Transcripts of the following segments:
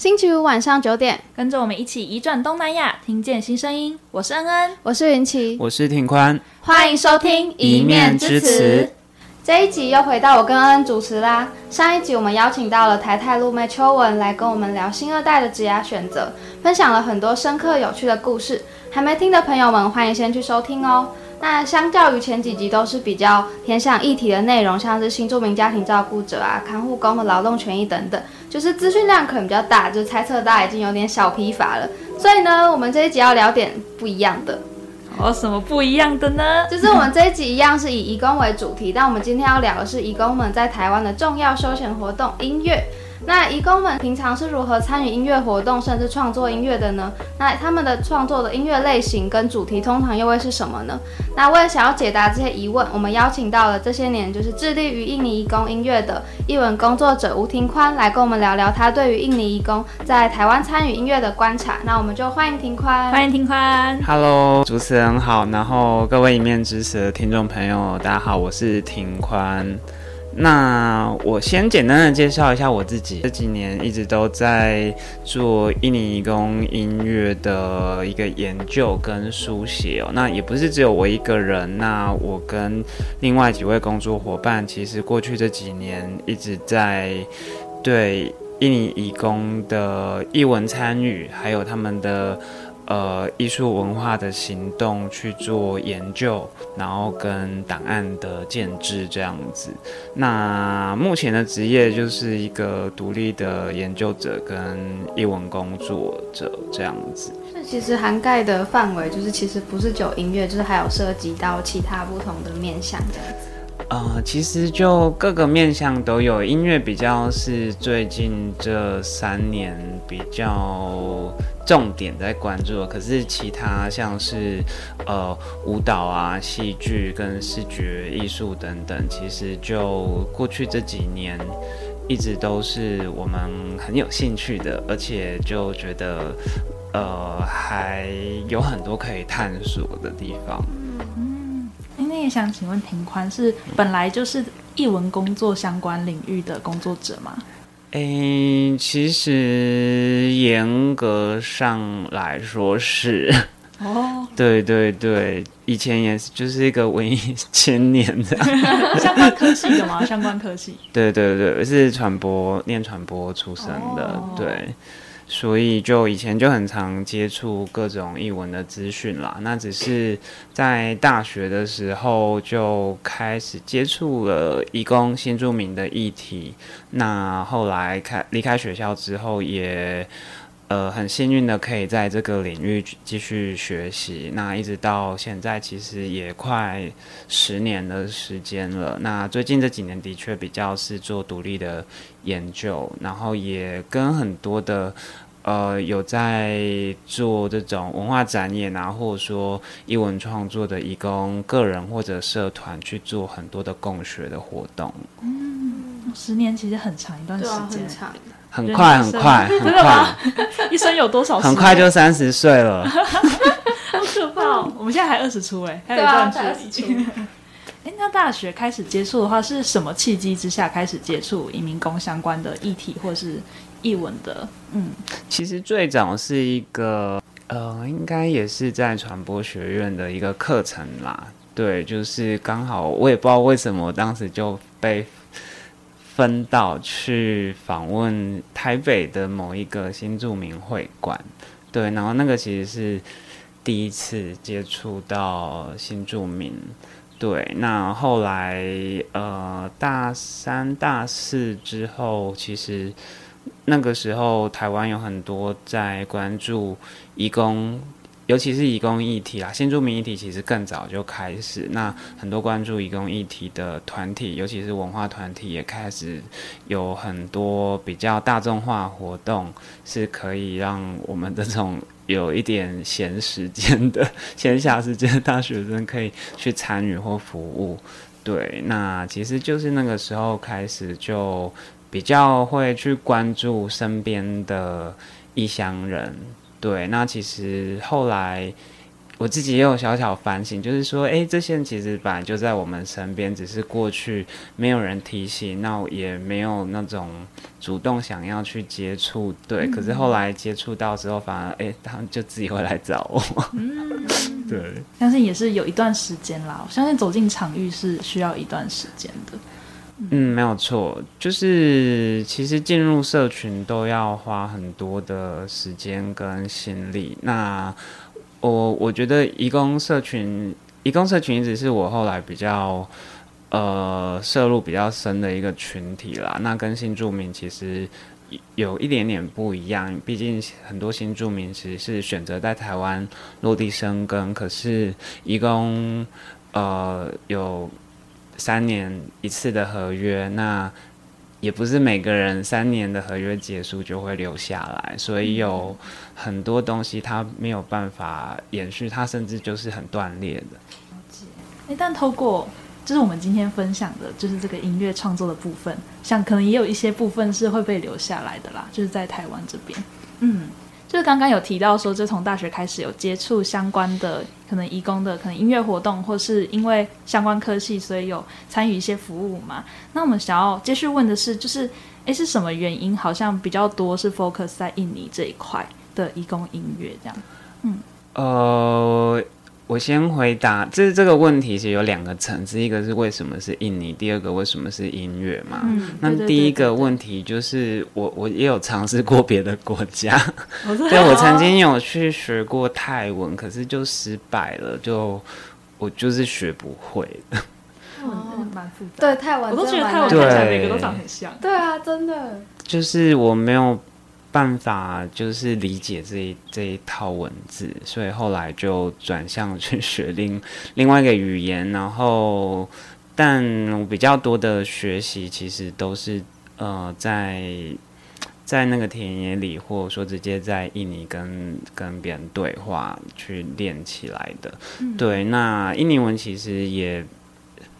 星期五晚上九点，跟着我们一起移转东南亚，听见新声音。我是恩恩，我是云奇，我是庭宽，欢迎收听一面之词。这一集又回到我跟恩恩主持啦。上一集我们邀请到了台泰路妹秋文来跟我们聊新二代的职涯选择，分享了很多深刻有趣的故事。还没听的朋友们，欢迎先去收听哦。那相较于前几集都是比较偏向议题的内容，像是新住民家庭照顾者啊、看护工的劳动权益等等，就是资讯量可能比较大，就猜测大家已经有点小疲乏了。所以呢，我们这一集要聊点不一样的。哦，什么不一样的呢？就是我们这一集一样是以移工为主题，但我们今天要聊的是移工们在台湾的重要休闲活动——音乐。那义工们平常是如何参与音乐活动，甚至创作音乐的呢？那他们的创作的音乐类型跟主题通常又会是什么呢？那为了想要解答这些疑问，我们邀请到了这些年就是致力于印尼义工音乐的译文工作者吴庭宽来跟我们聊聊他对于印尼义工在台湾参与音乐的观察。那我们就欢迎庭宽，欢迎庭宽。Hello，主持人好，然后各位一面之词的听众朋友，大家好，我是庭宽。那我先简单的介绍一下我自己。这几年一直都在做印尼移工音乐的一个研究跟书写哦。那也不是只有我一个人，那我跟另外几位工作伙伴，其实过去这几年一直在对印尼移工的译文参与，还有他们的。呃，艺术文化的行动去做研究，然后跟档案的建制这样子。那目前的职业就是一个独立的研究者跟译文工作者这样子。这其实涵盖的范围就是其实不是只有音乐，就是还有涉及到其他不同的面向这样子。呃，其实就各个面向都有，音乐比较是最近这三年比较重点在关注，可是其他像是呃舞蹈啊、戏剧跟视觉艺术等等，其实就过去这几年一直都是我们很有兴趣的，而且就觉得呃还有很多可以探索的地方。嗯那也想请问庭宽是本来就是艺文工作相关领域的工作者吗？诶、欸，其实严格上来说是哦，对对对，以前也是就是一个文艺青年这样，相关科系的吗？相关科系，对对对，是传播，念传播出身的，哦、对。所以就以前就很常接触各种译文的资讯啦，那只是在大学的时候就开始接触了移工新住民的议题，那后来开离开学校之后也。呃，很幸运的可以在这个领域继续学习，那一直到现在其实也快十年的时间了。那最近这几年的确比较是做独立的研究，然后也跟很多的呃有在做这种文化展演啊，或者说艺文创作的义工个人或者社团去做很多的共学的活动。嗯，十年其实很长一段时间。很快很快很快，真的吗？一生有多少？很快就三十岁了，好可怕哦！我们现在还二十出哎，还有一段距离。哎，那大学开始接触的话，是什么契机之下开始接触移民工相关的议题，或是译文的？嗯，其实最早是一个呃，应该也是在传播学院的一个课程啦。对，就是刚好我也不知道为什么，当时就被。分到去访问台北的某一个新住民会馆，对，然后那个其实是第一次接触到新住民，对，那后来呃大三大四之后，其实那个时候台湾有很多在关注义工。尤其是移工议题啦，新住民议题其实更早就开始。那很多关注移工议题的团体，尤其是文化团体，也开始有很多比较大众化活动，是可以让我们这种有一点闲时间的 闲暇时间的大学生可以去参与或服务。对，那其实就是那个时候开始，就比较会去关注身边的异乡人。对，那其实后来我自己也有小小反省，就是说，哎，这些人其实本来就在我们身边，只是过去没有人提醒，那也没有那种主动想要去接触，对。嗯、可是后来接触到之后，反而，哎，他们就自己会来找我。嗯，对。相信也是有一段时间啦，我相信走进场域是需要一段时间的。嗯，没有错，就是其实进入社群都要花很多的时间跟心力。那我我觉得移工社群，移工社群一直是我后来比较呃涉入比较深的一个群体啦。那跟新住民其实有一点点不一样，毕竟很多新住民其实是选择在台湾落地生根，可是移工呃有。三年一次的合约，那也不是每个人三年的合约结束就会留下来，所以有很多东西它没有办法延续，它甚至就是很断裂的。了解。欸，但透过就是我们今天分享的，就是这个音乐创作的部分，像可能也有一些部分是会被留下来的啦，就是在台湾这边，嗯。就是刚刚有提到说，就从大学开始有接触相关的可能义工的可能音乐活动，或是因为相关科系，所以有参与一些服务嘛。那我们想要继续问的是，就是诶，是什么原因好像比较多是 focus 在印尼这一块的义工音乐这样？嗯，呃。我先回答，这这个问题其实有两个层次，一个是为什么是印尼，第二个为什么是音乐嘛？嗯，那第一个问题就是我我也有尝试过别的国家，对，我曾经有去学过泰文，可是就失败了，就我就是学不会 的。泰文蛮复杂，对泰文，我都觉得泰文看起来每个都长很像。对啊，真的，就是我没有。办法就是理解这一这一套文字，所以后来就转向去学另另外一个语言，然后但我比较多的学习其实都是呃在在那个田野里，或者说直接在印尼跟跟别人对话去练起来的。嗯、对，那印尼文其实也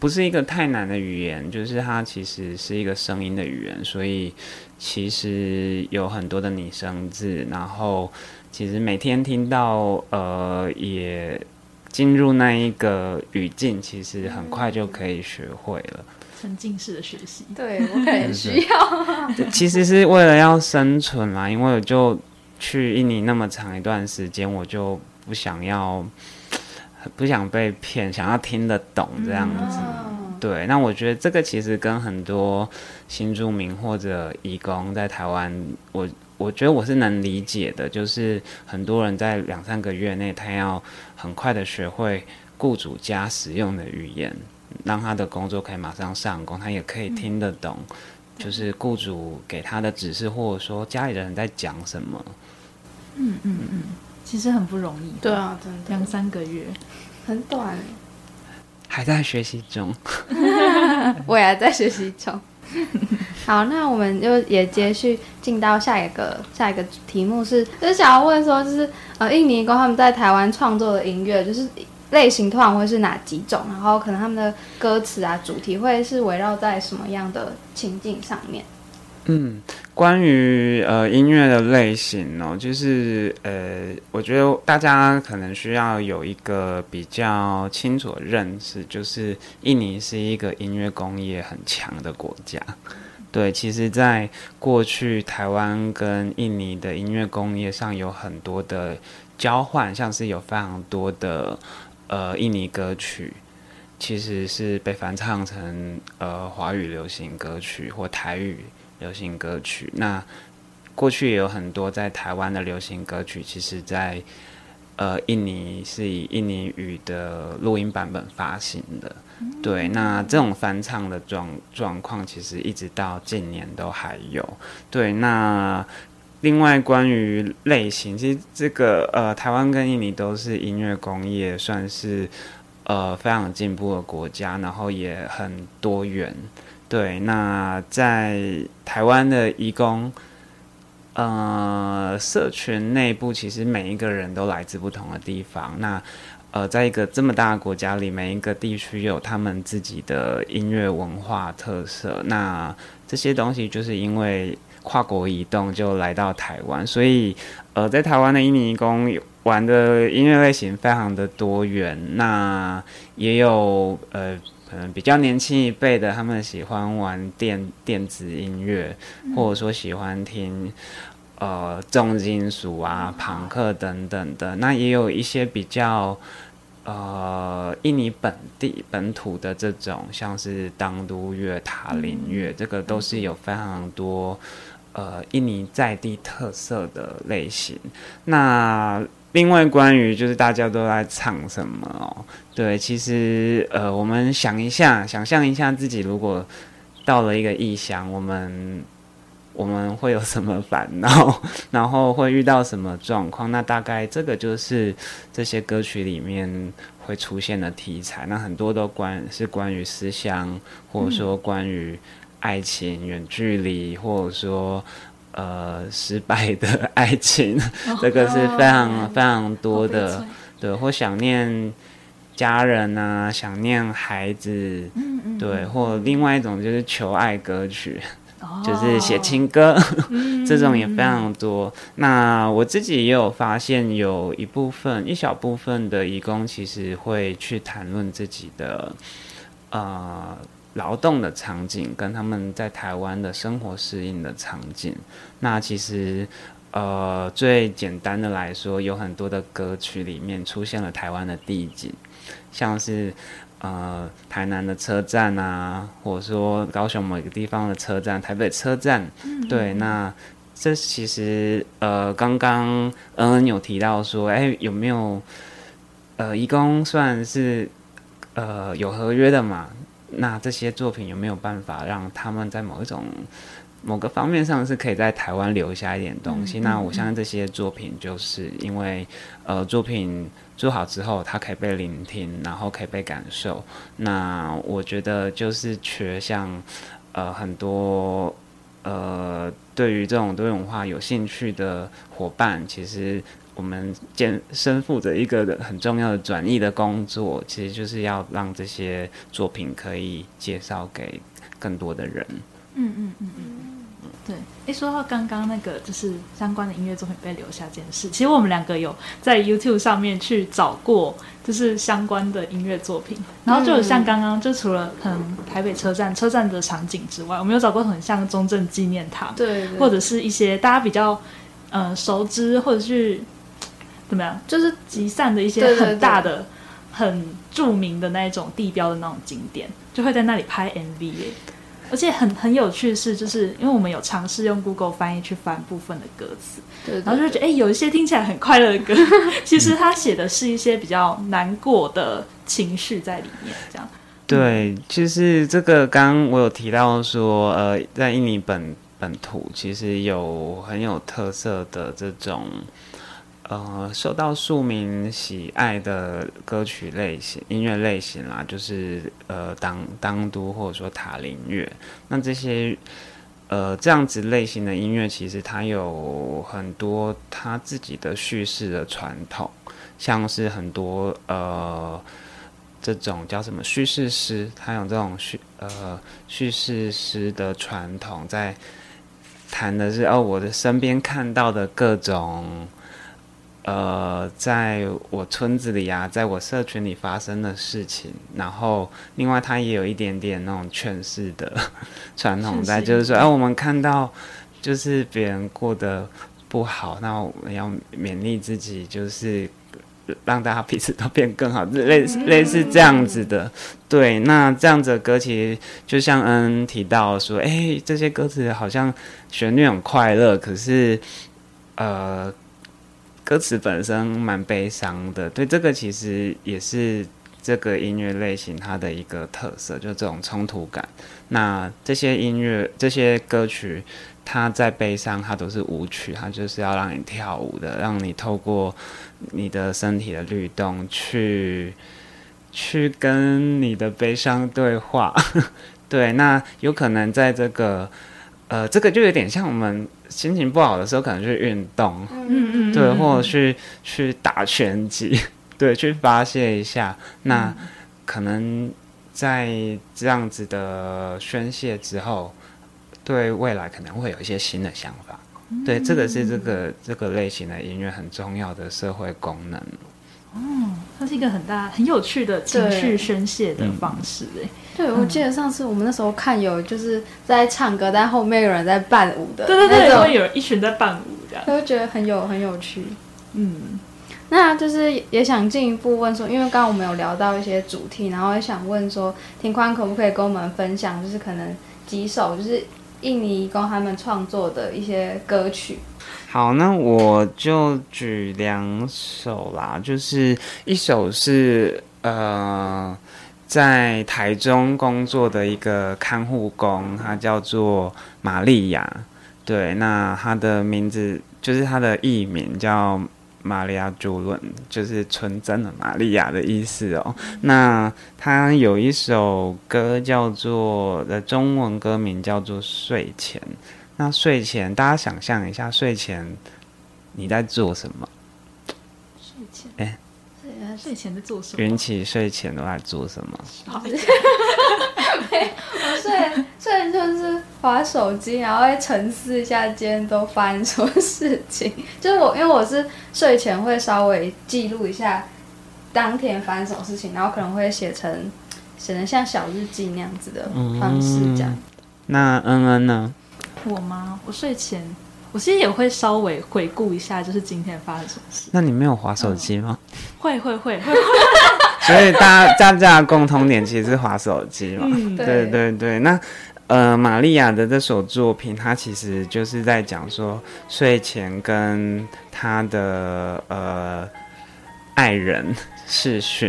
不是一个太难的语言，就是它其实是一个声音的语言，所以。其实有很多的拟声字，然后其实每天听到，呃，也进入那一个语境，其实很快就可以学会了。沉浸式的学习，对，我很需要。其实是为了要生存嘛，因为我就去印尼那么长一段时间，我就不想要，不想被骗，想要听得懂这样子。嗯对，那我觉得这个其实跟很多新住民或者移工在台湾，我我觉得我是能理解的，就是很多人在两三个月内，他要很快的学会雇主家使用的语言，让他的工作可以马上上工，他也可以听得懂，就是雇主给他的指示，或者说家里的人在讲什么。嗯嗯嗯，其实很不容易。对啊，真的两三个月，很短。还在学习中，我也还在学习中。好，那我们就也接续进到下一个下一个题目是，就是想要问说，就是呃，印尼移工他们在台湾创作的音乐，就是类型通常会是哪几种？然后可能他们的歌词啊，主题会是围绕在什么样的情境上面？嗯，关于呃音乐的类型哦，就是呃，我觉得大家可能需要有一个比较清楚的认识，就是印尼是一个音乐工业很强的国家。对，其实，在过去台湾跟印尼的音乐工业上有很多的交换，像是有非常多的呃印尼歌曲，其实是被翻唱成呃华语流行歌曲或台语。流行歌曲，那过去也有很多在台湾的流行歌曲，其实在呃印尼是以印尼语的录音版本发行的。对，那这种翻唱的状状况，其实一直到近年都还有。对，那另外关于类型，其实这个呃台湾跟印尼都是音乐工业，算是呃非常进步的国家，然后也很多元。对，那在台湾的移工，呃，社群内部其实每一个人都来自不同的地方。那呃，在一个这么大的国家里，每一个地区有他们自己的音乐文化特色。那这些东西就是因为跨国移动就来到台湾，所以呃，在台湾的印尼移工玩的音乐类型非常的多元，那也有呃，可能比较年轻一辈的，他们喜欢玩电电子音乐，或者说喜欢听呃重金属啊、朋克等等的。那也有一些比较呃印尼本地本土的这种，像是当都乐、塔林乐，这个都是有非常多呃印尼在地特色的类型。那另外，关于就是大家都在唱什么哦？对，其实呃，我们想一下，想象一下自己如果到了一个异乡，我们我们会有什么烦恼，然后会遇到什么状况？那大概这个就是这些歌曲里面会出现的题材。那很多都关是关于思乡，或者说关于爱情、远距离，或者说。呃，失败的爱情，哦、这个是非常、哦、非常多的，对，或想念家人啊，想念孩子，嗯嗯，对，或另外一种就是求爱歌曲，哦、就是写情歌，嗯、这种也非常多。嗯、那我自己也有发现，有一部分一小部分的义工其实会去谈论自己的，呃。劳动的场景跟他们在台湾的生活适应的场景，那其实呃最简单的来说，有很多的歌曲里面出现了台湾的地景，像是呃台南的车站啊，或者说高雄某一个地方的车站，台北车站，对，那这其实呃刚刚恩恩有提到说，哎、欸、有没有呃义工算是呃有合约的嘛？那这些作品有没有办法让他们在某一种某个方面上是可以在台湾留下一点东西？嗯嗯嗯、那我相信这些作品就是因为呃作品做好之后，它可以被聆听，然后可以被感受。那我觉得就是缺像呃很多呃对于这种多元化有兴趣的伙伴，其实。我们肩身负着一个很重要的转译的工作，其实就是要让这些作品可以介绍给更多的人。嗯嗯嗯嗯嗯，对。一说到刚刚那个就是相关的音乐作品被留下这件事，其实我们两个有在 YouTube 上面去找过，就是相关的音乐作品，然后就有像刚刚就除了可能台北车站车站的场景之外，我们有找过很像中正纪念堂，对，对，或者是一些大家比较呃熟知或者是。怎么样？就是集散的一些很大的、对对对很著名的那一种地标的那种景点，就会在那里拍 MV 耶。而且很很有趣的是，就是因为我们有尝试用 Google 翻译去翻部分的歌词，对对对，然后就会觉得，哎、欸，有一些听起来很快乐的歌，其实他写的是一些比较难过的情绪在里面。这样，对，其实这个刚刚我有提到说，呃，在印尼本本土其实有很有特色的这种。呃，受到庶民喜爱的歌曲类型、音乐类型啦，就是呃当当都或者说塔林乐。那这些呃这样子类型的音乐，其实它有很多它自己的叙事的传统，像是很多呃这种叫什么叙事诗，它有这种叙呃叙事诗的传统，在谈的是哦我的身边看到的各种。呃，在我村子里啊，在我社群里发生的事情，然后另外他也有一点点那种劝世的 传统在，就是说，哎、啊，我们看到就是别人过得不好，那我们要勉励自己，就是让大家彼此都变更好，类似类似这样子的。对，那这样子的歌其实就像恩提到说，哎，这些歌词好像旋律很快乐，可是呃。歌词本身蛮悲伤的，对，这个其实也是这个音乐类型它的一个特色，就这种冲突感。那这些音乐、这些歌曲，它在悲伤，它都是舞曲，它就是要让你跳舞的，让你透过你的身体的律动去去跟你的悲伤对话。对，那有可能在这个。呃，这个就有点像我们心情不好的时候，可能去运动，嗯嗯，对，或者去去打拳击，对，去发泄一下。那可能在这样子的宣泄之后，对未来可能会有一些新的想法。嗯、对，这个是这个这个类型的音乐很重要的社会功能。哦，它是一个很大很有趣的情绪宣泄的方式哎。对，我记得上次我们那时候看有就是在唱歌，但后面有人在伴舞的，对对对，会有一群在伴舞这样，就会觉得很有很有趣。嗯，那就是也想进一步问说，因为刚刚我们有聊到一些主题，然后也想问说，庭宽可不可以跟我们分享，就是可能几首就是印尼移工他们创作的一些歌曲。好，那我就举两首啦，就是一首是呃，在台中工作的一个看护工，他叫做玛利亚，对，那他的名字就是他的艺名叫玛利亚朱伦，就是纯真的玛利亚的意思哦。那他有一首歌叫做的中文歌名叫做睡前。那睡前，大家想象一下，睡前你在做什么？睡前，哎、欸，睡前在做什么？云起睡前都在做什么？我睡睡就是滑手机，然后会沉思一下今天都发生什么事情。就是我，因为我是睡前会稍微记录一下当天发生什么事情，然后可能会写成写成像小日记那样子的方式这样。嗯、那恩恩呢？我吗？我睡前，我其实也会稍微回顾一下，就是今天发生什么事。那你没有滑手机吗？嗯、会会会会。所以大家大家的共同点其实是滑手机嘛。嗯、对对对。那呃，玛利亚的这首作品，它其实就是在讲说睡前跟他的呃爱人视讯。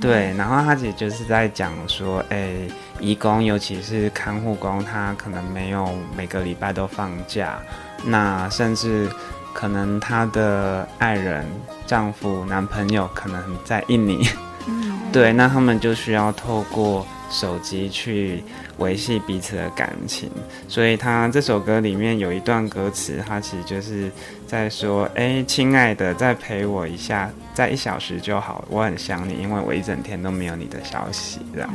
对，然后他其实就是在讲说，哎，义工尤其是看护工，他可能没有每个礼拜都放假，那甚至可能他的爱人、丈夫、男朋友可能在印尼，嗯、对，那他们就需要透过手机去维系彼此的感情，所以他这首歌里面有一段歌词，他其实就是在说：“哎，亲爱的，再陪我一下，再一小时就好，我很想你，因为我一整天都没有你的消息。”这样，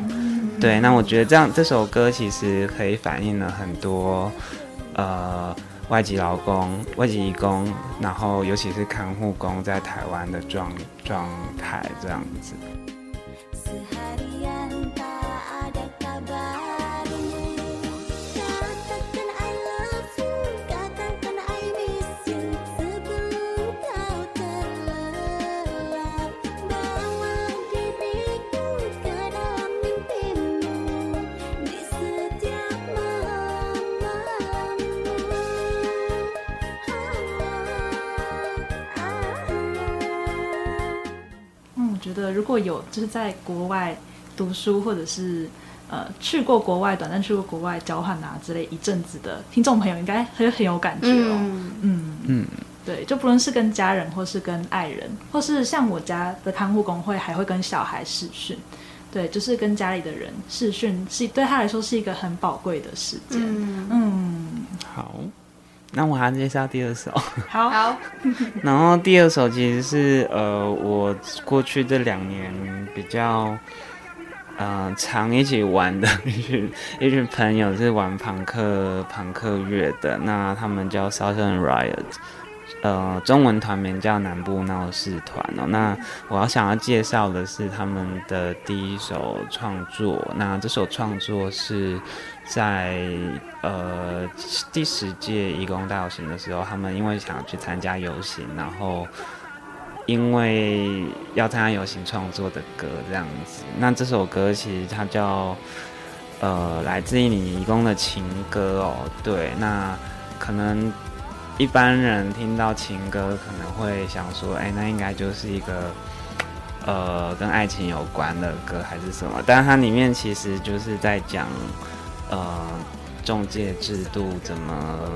对。那我觉得这样这首歌其实可以反映了很多呃外籍劳工、外籍义工，然后尤其是看护工在台湾的状状态这样子。果有就是在国外读书，或者是呃去过国外短暂去过国外交换啊之类一阵子的听众朋友，应该很很有感觉哦。嗯嗯，嗯对，就不论是跟家人，或是跟爱人，或是像我家的看护工会，还会跟小孩视讯。对，就是跟家里的人视讯，是对他来说是一个很宝贵的时间。嗯，嗯好。那我还介绍第二首，好，好。然后第二首其实是呃，我过去这两年比较呃常一起玩的 一群一群朋友是玩朋克朋克乐的，那他们叫 Southern Riot，呃，中文团名叫南部闹事团哦。那我要想要介绍的是他们的第一首创作，那这首创作是。在呃第十届移工大游行的时候，他们因为想要去参加游行，然后因为要参加游行创作的歌这样子。那这首歌其实它叫呃来自于你移工的情歌哦。对，那可能一般人听到情歌可能会想说，哎，那应该就是一个呃跟爱情有关的歌还是什么？但是它里面其实就是在讲。呃，中介制度怎么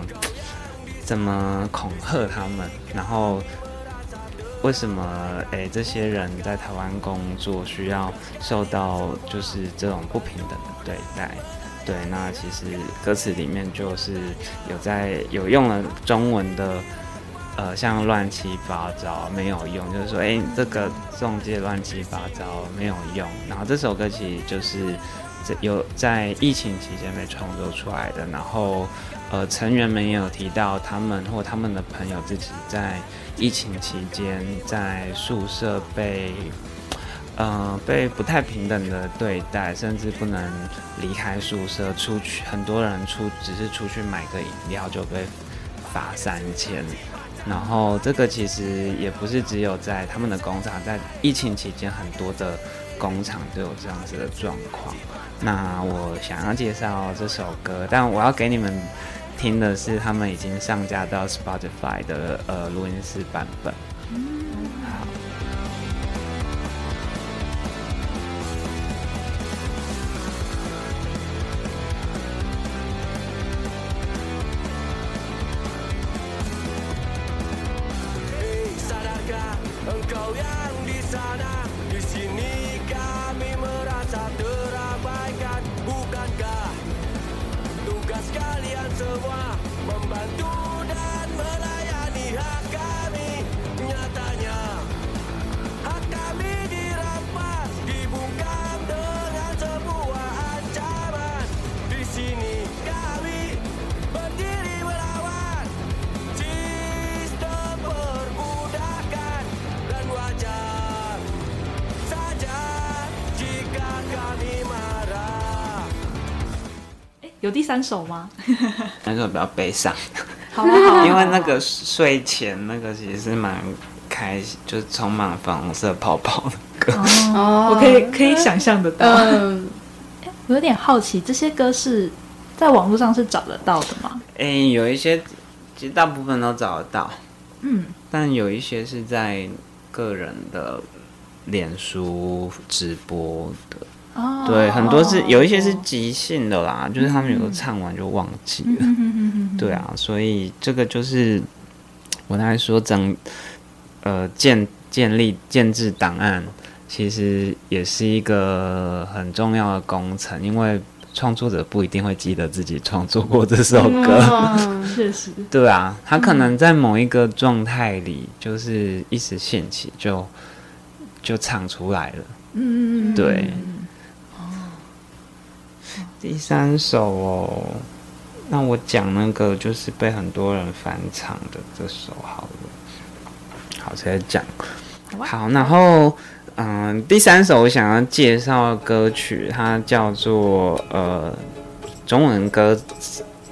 怎么恐吓他们？然后为什么诶这些人在台湾工作需要受到就是这种不平等的对待？对，那其实歌词里面就是有在有用了中文的呃，像乱七八糟没有用，就是说诶这个中介乱七八糟没有用。然后这首歌其实就是。有在疫情期间被创作出来的。然后，呃，成员们也有提到他们或他们的朋友自己在疫情期间在宿舍被。呃，被不太平等的对待，甚至不能离开宿舍出去。很多人出只是出去买个饮料就被罚三千。然后这个其实也不是只有在他们的工厂，在疫情期间很多的工厂都有这样子的状况。那我想要介绍这首歌，但我要给你们听的是他们已经上架到 Spotify 的呃录音室版本。比较悲伤，好啊好啊，因为那个睡前那个其实是蛮开心，就是充满粉红色泡泡的歌。哦，我可以可以想象得到。嗯，我有点好奇，这些歌是在网络上是找得到的吗？哎、欸，有一些，其实大部分都找得到。嗯，但有一些是在个人的脸书直播的。Oh, 对，很多是有一些是即兴的啦，oh. 就是他们有时候唱完就忘记了。嗯、对啊，所以这个就是我刚才说整呃建建立建制档案，其实也是一个很重要的工程，因为创作者不一定会记得自己创作过这首歌。确实。对啊，他可能在某一个状态里，就是一时兴起就就唱出来了。嗯嗯对。第三首哦，那我讲那个就是被很多人翻唱的这首好了。好，再讲。好，然后嗯，第三首我想要介绍的歌曲，它叫做呃，中文歌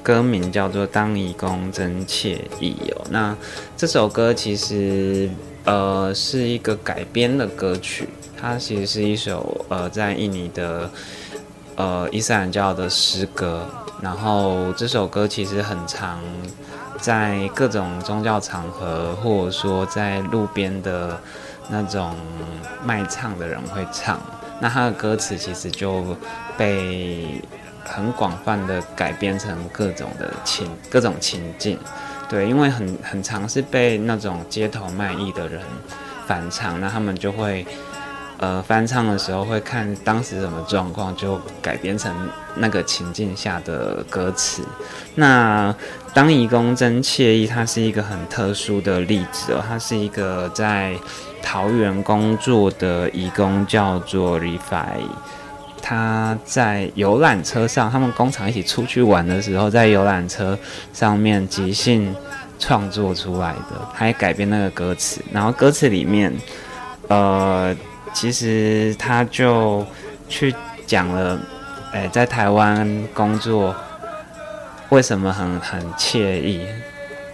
歌名叫做《当义工真惬意》哦。那这首歌其实呃是一个改编的歌曲，它其实是一首呃在印尼的。呃，伊斯兰教的诗歌，然后这首歌其实很常在各种宗教场合，或者说在路边的那种卖唱的人会唱。那它的歌词其实就被很广泛的改编成各种的情、各种情境。对，因为很很常是被那种街头卖艺的人反唱，那他们就会。呃，翻唱的时候会看当时什么状况，就改编成那个情境下的歌词。那当义工真惬意，它是一个很特殊的例子哦。它是一个在桃园工作的义工，叫做 rifi。他在游览车上，他们工厂一起出去玩的时候，在游览车上面即兴创作出来的，他也改编那个歌词。然后歌词里面，呃。其实他就去讲了，哎，在台湾工作为什么很很惬意，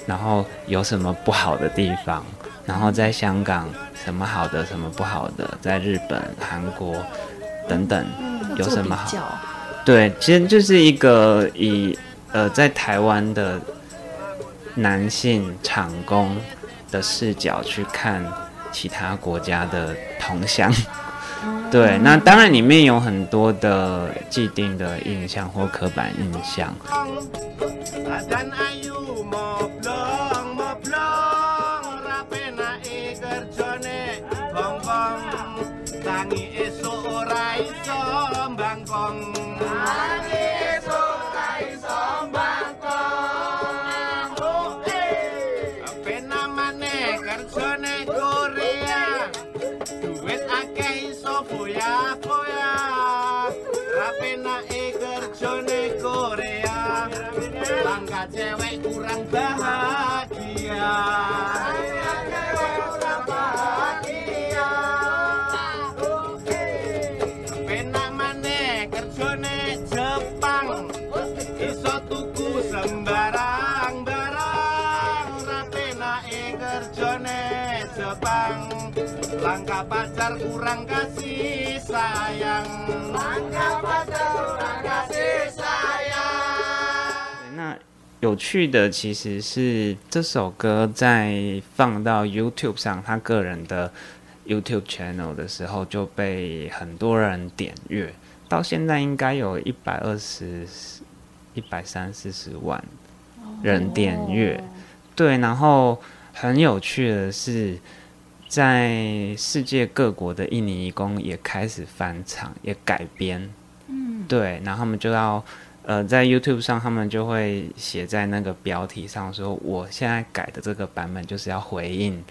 然后有什么不好的地方，然后在香港什么好的，什么不好的，在日本、韩国等等有什么好？对，其实就是一个以呃在台湾的男性厂工的视角去看。其他国家的同乡，对，那当然里面有很多的既定的印象或刻板印象。Kurang kasih sayang. Langkah pacar kurang kasih sayang. 那有趣的其实是这首歌在放到 YouTube 上，他个人的 YouTube channel 的时候就被很多人点阅，到现在应该有一百二十、一百三四十万人点阅。Oh. 对，然后很有趣的是，在世界各国的印尼义工也开始翻唱，也改编。嗯，对，然后他们就要。呃，在 YouTube 上，他们就会写在那个标题上说，我现在改的这个版本就是要回应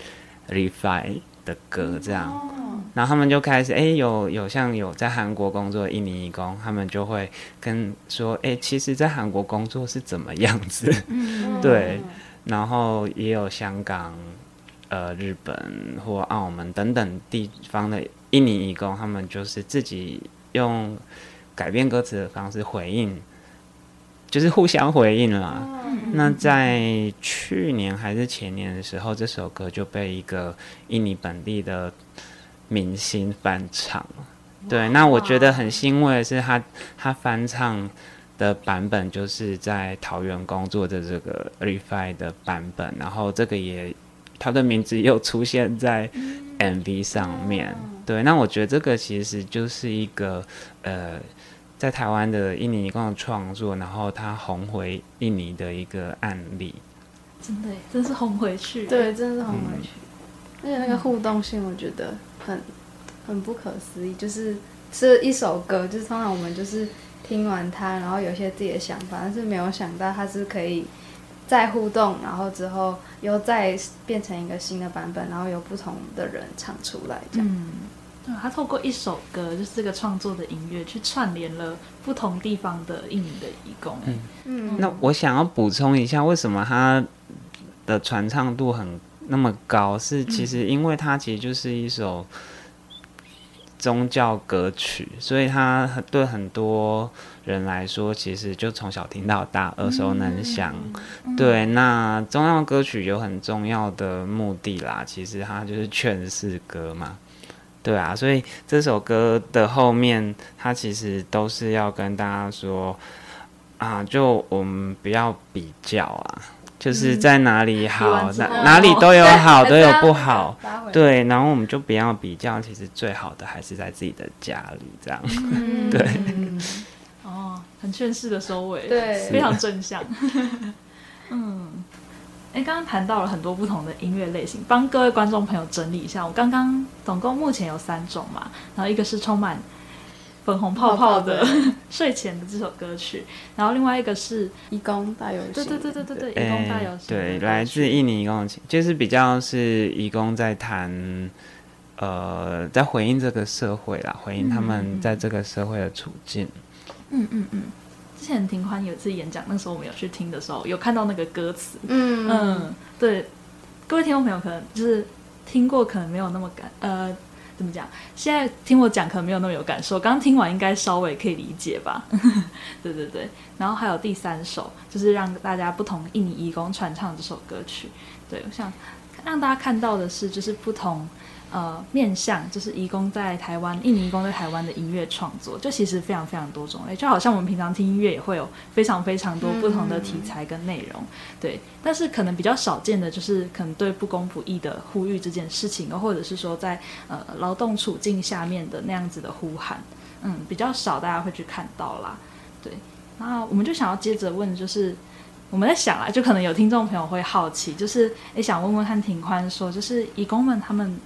Refi 的歌，这样。然后他们就开始，哎，有有像有在韩国工作的印尼义工，他们就会跟说，哎，其实，在韩国工作是怎么样子？对。然后也有香港、呃，日本或澳门等等地方的印尼义工，他们就是自己用改变歌词的方式回应。就是互相回应啦。那在去年还是前年的时候，这首歌就被一个印尼本地的明星翻唱。对，那我觉得很欣慰的是，他他翻唱的版本就是在桃园工作的这个 Refi 的版本，然后这个也他的名字又出现在 MV 上面。对，那我觉得这个其实就是一个呃。在台湾的印尼移工的创作，然后他红回印尼的一个案例，真的，真是红回去，对，真的是红回去。嗯、而且那个互动性，我觉得很很不可思议。就是是一首歌，就是通常我们就是听完它，然后有些自己的想法，但是没有想到它是可以再互动，然后之后又再变成一个新的版本，然后有不同的人唱出来，这样。嗯他透过一首歌，就是这个创作的音乐，去串联了不同地方的印尼的义工。嗯嗯。那我想要补充一下，为什么他的传唱度很那么高？是其实因为它其实就是一首宗教歌曲，所以它对很多人来说，其实就从小听到大，耳熟能详。对，那宗教歌曲有很重要的目的啦，其实它就是劝世歌嘛。对啊，所以这首歌的后面，它其实都是要跟大家说啊，就我们不要比较啊，就是在哪里好，哪、嗯、哪里都有好，都有不好，对，然后我们就不要比较，其实最好的还是在自己的家里，这样，嗯、对，哦，很劝世的收尾，对，非常正向，嗯。哎，刚刚谈到了很多不同的音乐类型，帮各位观众朋友整理一下。我刚刚总共目前有三种嘛，然后一个是充满粉红泡泡的 睡前的这首歌曲，然后另外一个是义工大游行，对对对对对对，移工大游行，对，来自印尼移工，就是比较是义工在谈，呃，在回应这个社会啦，回应他们在这个社会的处境。嗯嗯嗯。之前庭宽有一次演讲，那时候我们有去听的时候，有看到那个歌词。嗯嗯，对，各位听众朋友可能就是听过，可能没有那么感，呃，怎么讲？现在听我讲可能没有那么有感受，刚听完应该稍微可以理解吧？对对对。然后还有第三首，就是让大家不同印尼义工传唱这首歌曲。对，我想让大家看到的是，就是不同。呃，面向就是移工在台湾，印尼移工在台湾的音乐创作，就其实非常非常多种类，就好像我们平常听音乐也会有非常非常多不同的题材跟内容，嗯、对。但是可能比较少见的就是可能对不公不义的呼吁这件事情，或者是说在呃劳动处境下面的那样子的呼喊，嗯，比较少大家会去看到啦，对。那我们就想要接着问，就是。我们在想啊，就可能有听众朋友会好奇，就是也想问问看庭宽说，就是义工们他们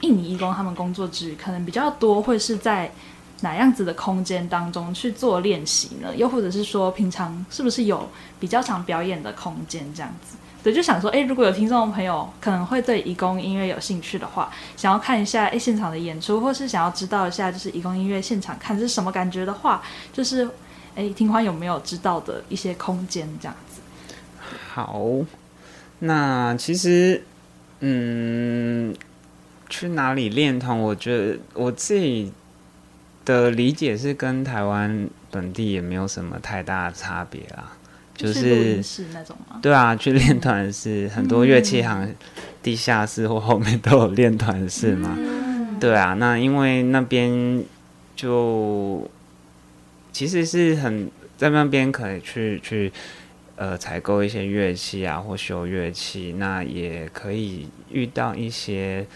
印尼义工他们工作之余，可能比较多会是在哪样子的空间当中去做练习呢？又或者是说，平常是不是有比较常表演的空间这样子？对，就想说，诶，如果有听众朋友可能会对义工音乐有兴趣的话，想要看一下诶现场的演出，或是想要知道一下就是义工音乐现场看是什么感觉的话，就是诶庭宽有没有知道的一些空间这样？好，那其实，嗯，去哪里练团？我觉得我自己的理解是跟台湾本地也没有什么太大的差别啦。就是是那种吗？对啊，去练团是很多乐器行地下室或后面都有练团室嘛。嗯、对啊，那因为那边就其实是很在那边可以去去呃采购一些乐器啊，或修乐器，那也可以遇到一些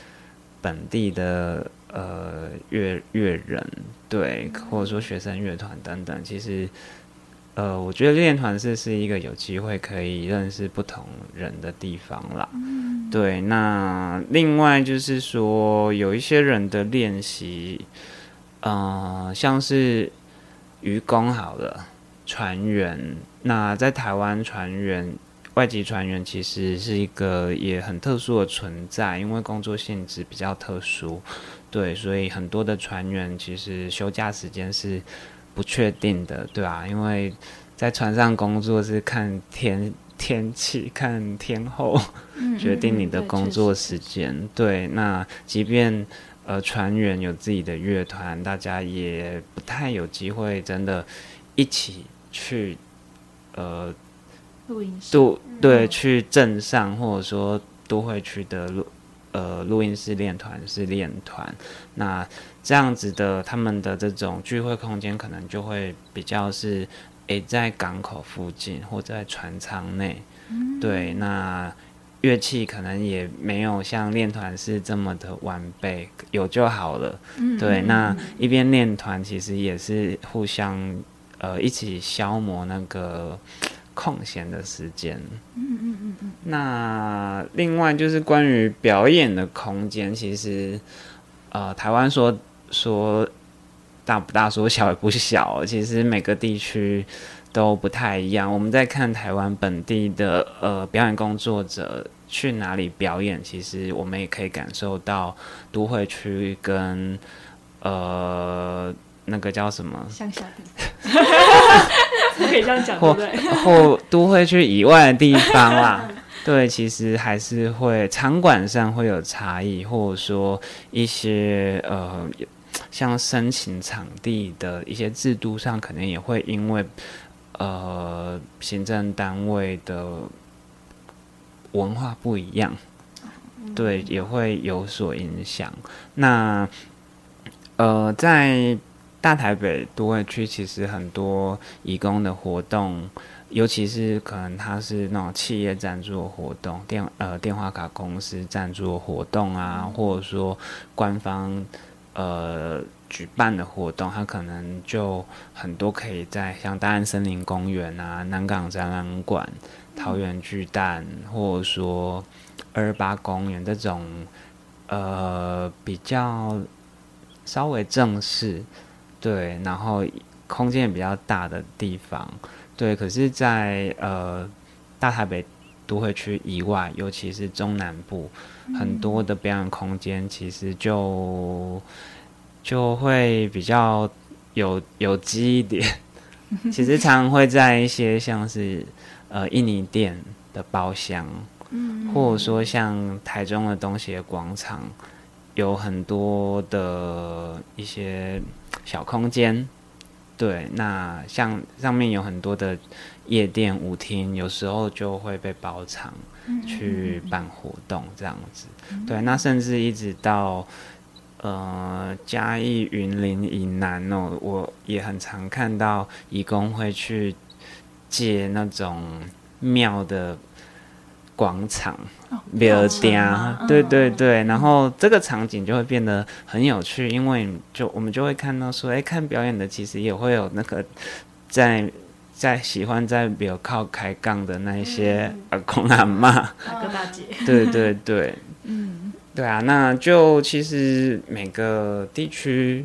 本地的呃乐乐人，对，或者说学生乐团等等，其实。呃，我觉得练团是是一个有机会可以认识不同人的地方啦。嗯、对，那另外就是说，有一些人的练习，呃，像是愚公好了，船员。那在台湾，船员、外籍船员其实是一个也很特殊的存在，因为工作性质比较特殊。对，所以很多的船员其实休假时间是。不确定的，对啊，因为在船上工作是看天天气、看天候，嗯、决定你的工作时间。对，那即便呃船员有自己的乐团，大家也不太有机会真的一起去呃录音室，都对，去镇上或者说都会区的录呃录音室练团是练团，那。这样子的，他们的这种聚会空间可能就会比较是，诶，在港口附近或者在船舱内，嗯、对，那乐器可能也没有像练团是这么的完备，有就好了。嗯、对，那一边练团其实也是互相呃一起消磨那个空闲的时间。嗯嗯嗯嗯。那另外就是关于表演的空间，其实呃台湾说。说大不大，说小也不小。其实每个地区都不太一样。我们在看台湾本地的呃表演工作者去哪里表演，其实我们也可以感受到都会区跟呃那个叫什么乡下地，可以这样讲或对不对？或都会去以外的地方啦。对，其实还是会场馆上会有差异，或者说一些呃。像申请场地的一些制度上，可能也会因为呃行政单位的文化不一样，对，也会有所影响。那呃，在大台北都会区，其实很多义工的活动，尤其是可能它是那种企业赞助的活动，电呃电话卡公司赞助的活动啊，或者说官方。呃，举办的活动，它可能就很多，可以在像大安森林公园啊、南港展览馆、桃园巨蛋，或者说二二八公园这种，呃，比较稍微正式，对，然后空间也比较大的地方，对。可是在，在呃大台北都会区以外，尤其是中南部。很多的表演空间其实就就会比较有有机一点，其实常常会在一些像是呃印尼店的包厢，或者说像台中的东协广场，有很多的一些小空间。对，那像上面有很多的夜店舞厅，有时候就会被包场。去办活动这样子，对，那甚至一直到呃嘉义云林以南哦，我也很常看到义工会去借那种庙的广场，庙埕，哦、对对对，然后这个场景就会变得很有趣，因为就我们就会看到说，哎，看表演的其实也会有那个在。在喜欢在比较靠开杠的那一些阿公阿嬷，哥大姐，对对对，嗯，对啊，那就其实每个地区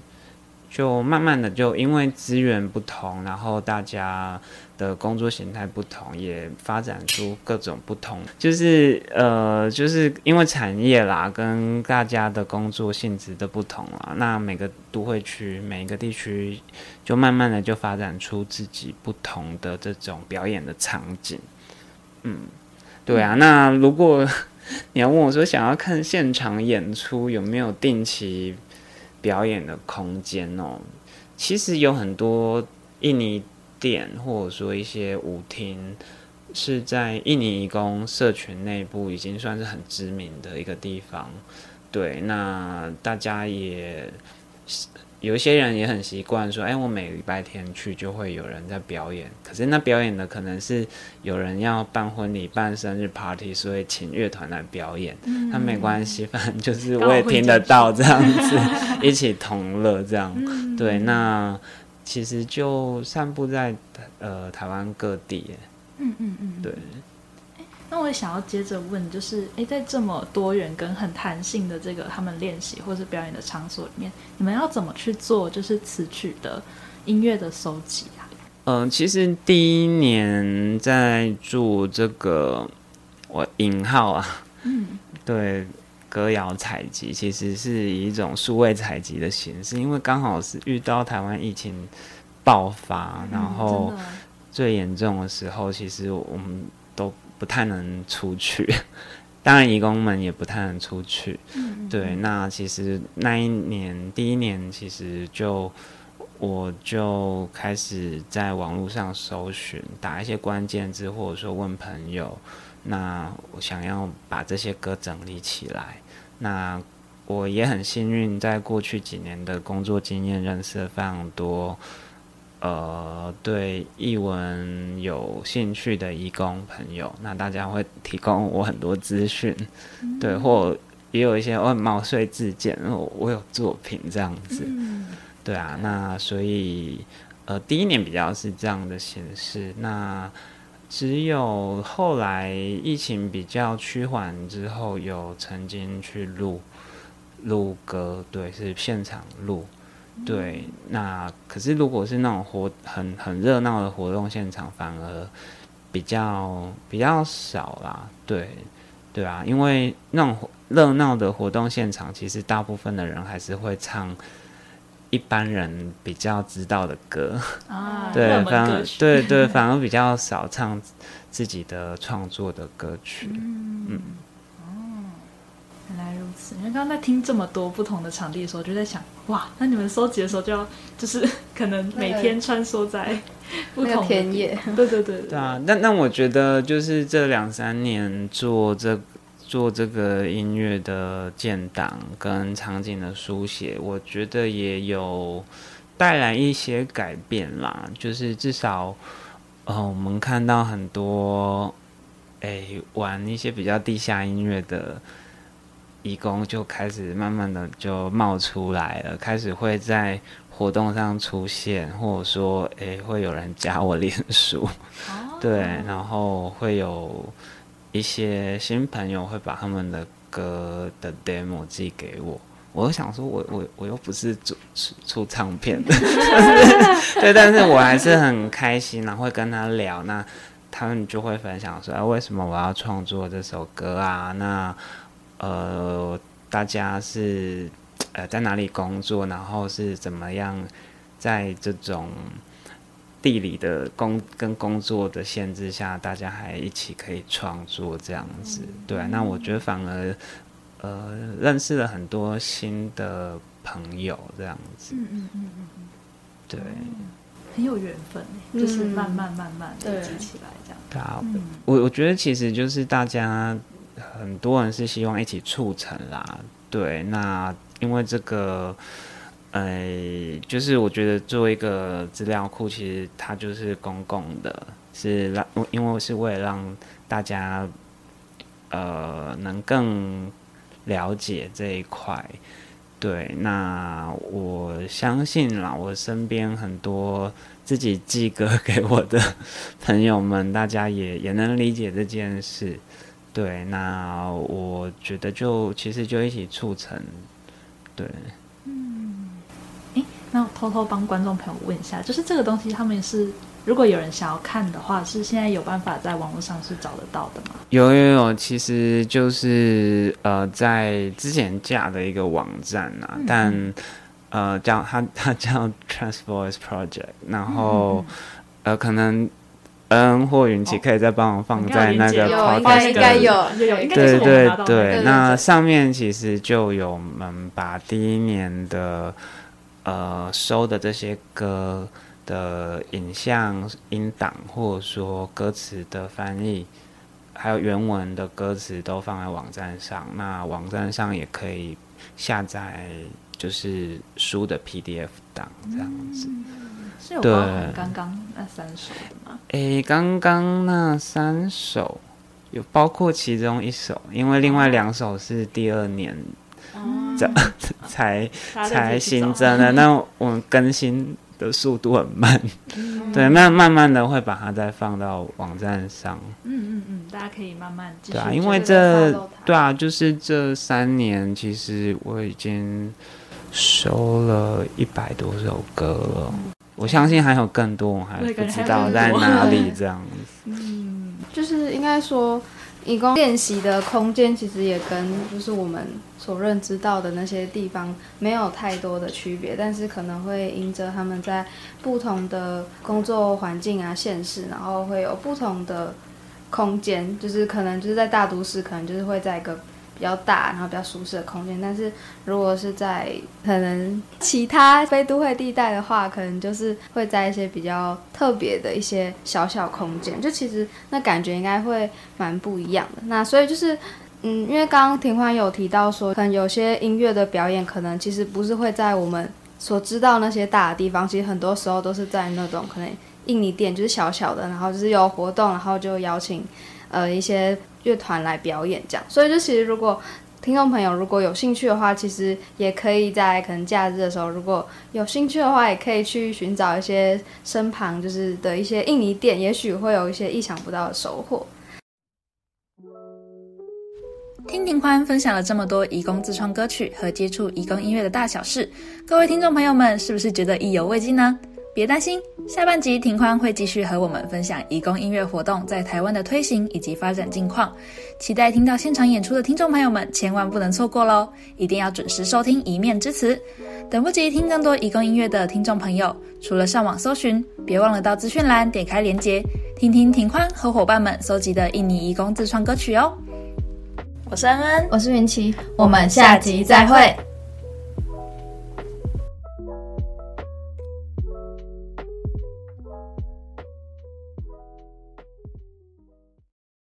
就慢慢的就因为资源不同，然后大家。的工作形态不同，也发展出各种不同，就是呃，就是因为产业啦，跟大家的工作性质的不同啦，那每个都会区，每一个地区，就慢慢的就发展出自己不同的这种表演的场景，嗯，对啊，那如果你要问我说想要看现场演出有没有定期表演的空间哦，其实有很多印尼店或者说一些舞厅是在印尼移工社群内部已经算是很知名的一个地方。对，那大家也。有一些人也很习惯说，哎，我每个礼拜天去就会有人在表演。可是那表演的可能是有人要办婚礼、办生日 party，所以请乐团来表演。那、嗯、没关系，反正就是我也听得到这样子，一起同乐这样。嗯、对，那其实就散布在呃台湾各地。嗯嗯嗯，对。那我也想要接着问，就是哎，在这么多元跟很弹性的这个他们练习或是表演的场所里面，你们要怎么去做就是词曲的音乐的收集啊？嗯、呃，其实第一年在做这个我引号啊，嗯，对，歌谣采集其实是以一种数位采集的形式，因为刚好是遇到台湾疫情爆发，然后最严重的时候，其实我们都。不太能出去，当然义工们也不太能出去。嗯、对，那其实那一年第一年，其实就我就开始在网络上搜寻，打一些关键字，或者说问朋友。那我想要把这些歌整理起来。那我也很幸运，在过去几年的工作经验，认识了非常多。呃，对译文有兴趣的义工朋友，那大家会提供我很多资讯，嗯、对，或也有一些我很毛遂自荐，我我有作品这样子，嗯、对啊，那所以呃，第一年比较是这样的形式，那只有后来疫情比较趋缓之后，有曾经去录录歌，对，是现场录。对，那可是如果是那种活很很热闹的活动现场，反而比较比较少啦。对，对啊，因为那种热闹的活动现场，其实大部分的人还是会唱一般人比较知道的歌啊。对，反而对对，反而比较少唱自己的创作的歌曲。嗯。嗯原来如此，因为刚刚在听这么多不同的场地的时候，就在想，哇，那你们收集的时候就要就是 可能每天穿梭在不同的田野，对对对对啊。那那我觉得就是这两三年做这做这个音乐的建档跟场景的书写，我觉得也有带来一些改变啦。就是至少，呃，我们看到很多，哎，玩一些比较地下音乐的。义工就开始慢慢的就冒出来了，开始会在活动上出现，或者说，诶、欸，会有人加我脸书，哦、对，然后会有一些新朋友会把他们的歌的 demo 寄给我，我想说我，我我又不是出出唱片 的，对，但是我还是很开心，然后会跟他聊，那他们就会分享说，哎、为什么我要创作这首歌啊？那呃，大家是呃在哪里工作？然后是怎么样在这种地理的工跟工作的限制下，大家还一起可以创作这样子？嗯、对，那我觉得反而呃认识了很多新的朋友这样子。嗯嗯嗯嗯嗯，对，很有缘分，就是慢慢慢慢累积起来这样。对啊，我我觉得其实就是大家。很多人是希望一起促成啦，对，那因为这个，呃，就是我觉得作为一个资料库，其实它就是公共的，是让，因为是为了让大家，呃，能更了解这一块，对，那我相信啦，我身边很多自己寄歌 给我的朋友们，大家也也能理解这件事。对，那我觉得就其实就一起促成，对。那偷偷帮观众朋友问一下，就是这个东西他们是如果有人想要看的话，是现在有办法在网络上是找得到的吗？有有有，其实就是呃，在之前架的一个网站啊，嗯、但呃叫 它它叫 Transvoice Project，然后、嗯、呃可能。嗯或云奇可以再帮我放在那个 podcast 应该有，对对对对，那上面其实就有我们把第一年的呃收的这些歌的影像音档，或者说歌词的翻译，还有原文的歌词都放在网站上。那网站上也可以下载，就是书的 PDF 档这样子。嗯是有包含刚刚那三首的吗？诶，刚刚那三首有包括其中一首，因为另外两首是第二年 才才新增的。那我们更新的速度很慢，嗯、对，那慢慢的会把它再放到网站上。嗯嗯嗯，大家可以慢慢对啊，因为这对啊，就是这三年，其实我已经收了一百多首歌了。嗯我相信还有更多，我还不知道在哪里这样子。嗯，就是应该说，一共练习的空间其实也跟就是我们所认知到的那些地方没有太多的区别，但是可能会因着他们在不同的工作环境啊、现实，然后会有不同的空间，就是可能就是在大都市，可能就是会在一个。比较大，然后比较舒适的空间。但是如果是在可能其他非都会地带的话，可能就是会在一些比较特别的一些小小空间。就其实那感觉应该会蛮不一样的。那所以就是，嗯，因为刚刚庭欢有提到说，可能有些音乐的表演，可能其实不是会在我们所知道那些大的地方，其实很多时候都是在那种可能印尼店，就是小小的，然后就是有活动，然后就邀请呃一些。乐团来表演这样，所以就其实如果听众朋友如果有兴趣的话，其实也可以在可能假日的时候，如果有兴趣的话，也可以去寻找一些身旁就是的一些印尼店，也许会有一些意想不到的收获。听庭宽分享了这么多移工自创歌曲和接触移工音乐的大小事，各位听众朋友们是不是觉得意犹未尽呢？别担心，下半集庭宽会继续和我们分享移工音乐活动在台湾的推行以及发展近况。期待听到现场演出的听众朋友们，千万不能错过喽！一定要准时收听《一面之词》。等不及听更多移工音乐的听众朋友，除了上网搜寻，别忘了到资讯栏点开链接，听听庭宽和伙伴们搜集的印尼移工自创歌曲哦。我是恩恩，我是云奇，我们下集再会。